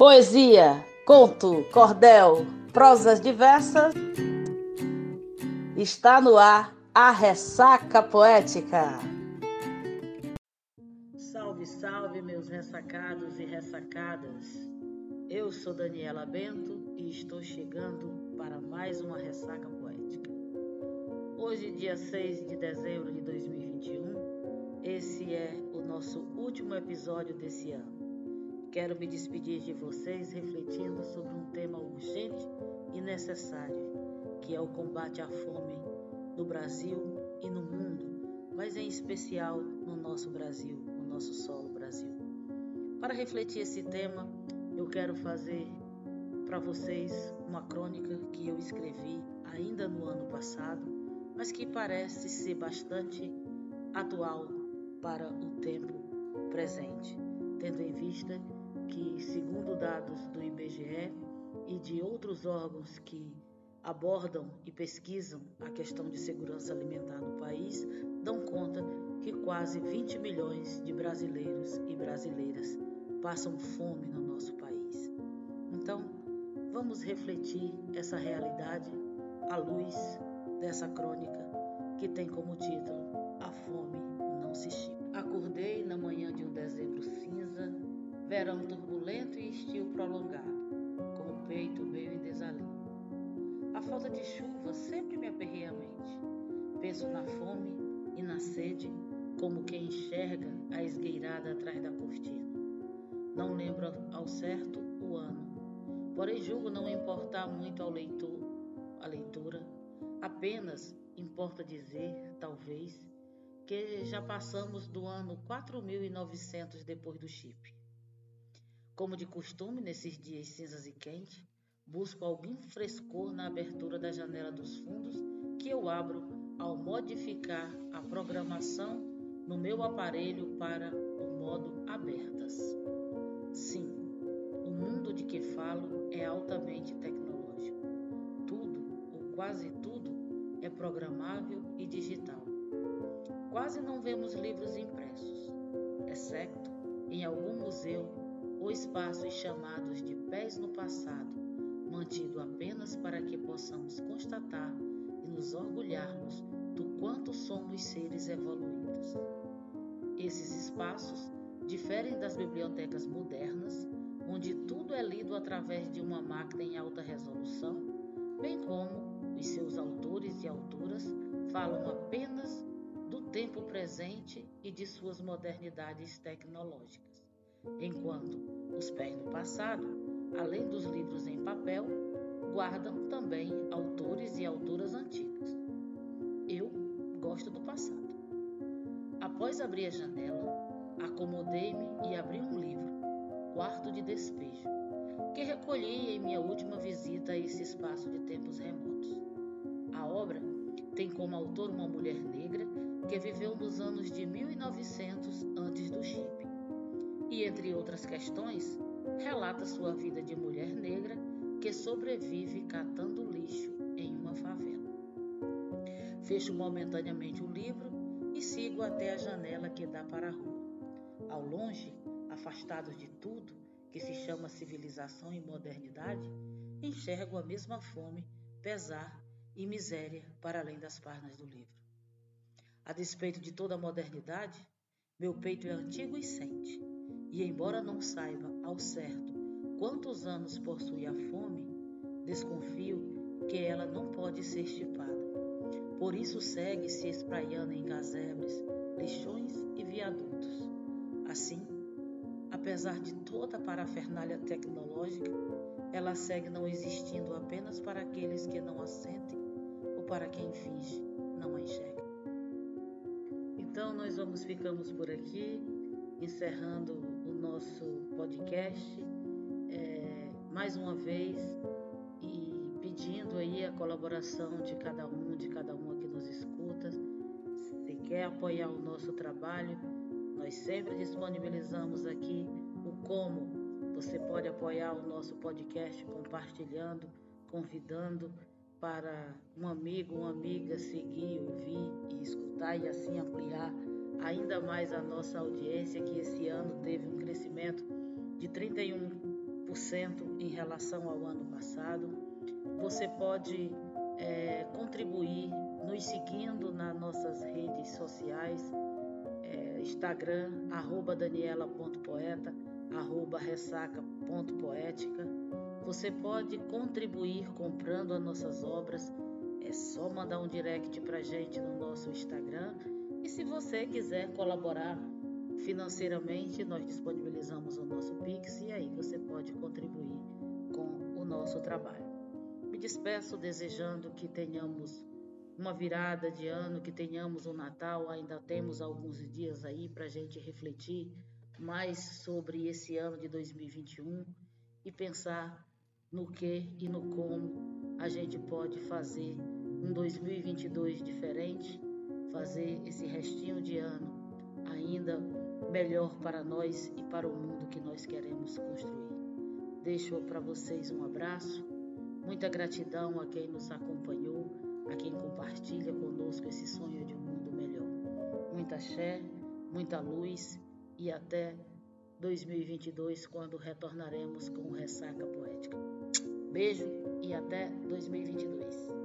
Poesia, conto, cordel, prosas diversas. Está no ar a ressaca poética. Salve, salve, meus ressacados e ressacadas. Eu sou Daniela Bento e estou chegando para mais uma ressaca poética. Hoje, dia 6 de dezembro de 2021, esse é o nosso último episódio desse ano. Quero me despedir de vocês refletindo sobre um tema urgente e necessário, que é o combate à fome no Brasil e no mundo, mas em especial no nosso Brasil, no nosso solo Brasil. Para refletir esse tema, eu quero fazer para vocês uma crônica que eu escrevi ainda no ano passado, mas que parece ser bastante atual para o tempo presente, tendo em vista que, segundo dados do IBGE e de outros órgãos que abordam e pesquisam a questão de segurança alimentar no país, dão conta que quase 20 milhões de brasileiros e brasileiras passam fome no nosso país. Então, vamos refletir essa realidade à luz dessa crônica que tem como título A Fome Não Se Estima. Acordei na manhã de um dezembro cinza verão estio prolongado, com o peito meio em desalinho. A falta de chuva sempre me aperreia a mente. Penso na fome e na sede, como quem enxerga a esgueirada atrás da cortina. Não lembro ao certo o ano, porém julgo não importar muito ao leitor, a leitura. Apenas importa dizer, talvez, que já passamos do ano 4900 depois do chip. Como de costume, nesses dias cinzas e quentes, busco algum frescor na abertura da janela dos fundos que eu abro ao modificar a programação no meu aparelho para o modo abertas. Sim, o mundo de que falo é altamente tecnológico. Tudo, ou quase tudo, é programável e digital. Quase não vemos livros impressos, exceto em algum museu ou espaços chamados de pés no passado, mantido apenas para que possamos constatar e nos orgulharmos do quanto somos seres evoluídos. Esses espaços diferem das bibliotecas modernas, onde tudo é lido através de uma máquina em alta resolução, bem como os seus autores e autoras falam apenas do tempo presente e de suas modernidades tecnológicas enquanto os pés no passado, além dos livros em papel, guardam também autores e autoras antigas. Eu gosto do passado. Após abrir a janela, acomodei-me e abri um livro, Quarto de Despejo, que recolhi em minha última visita a esse espaço de tempos remotos. A obra tem como autor uma mulher negra que viveu nos anos de 1900 antes do chip e, entre outras questões, relata sua vida de mulher negra que sobrevive catando lixo em uma favela. Fecho momentaneamente o livro e sigo até a janela que dá para a rua. Ao longe, afastados de tudo que se chama civilização e modernidade, enxergo a mesma fome, pesar e miséria para além das páginas do livro. A despeito de toda a modernidade, meu peito é antigo e sente e embora não saiba ao certo quantos anos possui a fome, desconfio que ela não pode ser estipada. Por isso segue se espraiando em casebres, lixões e viadutos. Assim, apesar de toda a parafernália tecnológica, ela segue não existindo apenas para aqueles que não a sentem ou para quem finge não a enxerga. Então nós vamos ficamos por aqui, encerrando nosso podcast é, mais uma vez e pedindo aí a colaboração de cada um, de cada uma que nos escuta. Se quer apoiar o nosso trabalho, nós sempre disponibilizamos aqui o como você pode apoiar o nosso podcast compartilhando, convidando para um amigo, uma amiga seguir, ouvir e escutar e assim ampliar ainda mais a nossa audiência, que esse ano teve um crescimento de 31% em relação ao ano passado. Você pode é, contribuir nos seguindo nas nossas redes sociais, é, Instagram, arroba daniela.poeta, arroba ressaca.poética. Você pode contribuir comprando as nossas obras, é só mandar um direct para gente no nosso Instagram. E se você quiser colaborar financeiramente, nós disponibilizamos o nosso Pix e aí você pode contribuir com o nosso trabalho. Me despeço desejando que tenhamos uma virada de ano, que tenhamos o um Natal, ainda temos alguns dias aí para a gente refletir mais sobre esse ano de 2021 e pensar no que e no como a gente pode fazer um 2022 diferente, fazer esse restinho de ano ainda melhor para nós e para o mundo que nós queremos construir. Deixo para vocês um abraço, muita gratidão a quem nos acompanhou, a quem compartilha conosco esse sonho de um mundo melhor. Muita fé, muita luz e até 2022, quando retornaremos com o Ressaca Poética. Beijo e até 2022.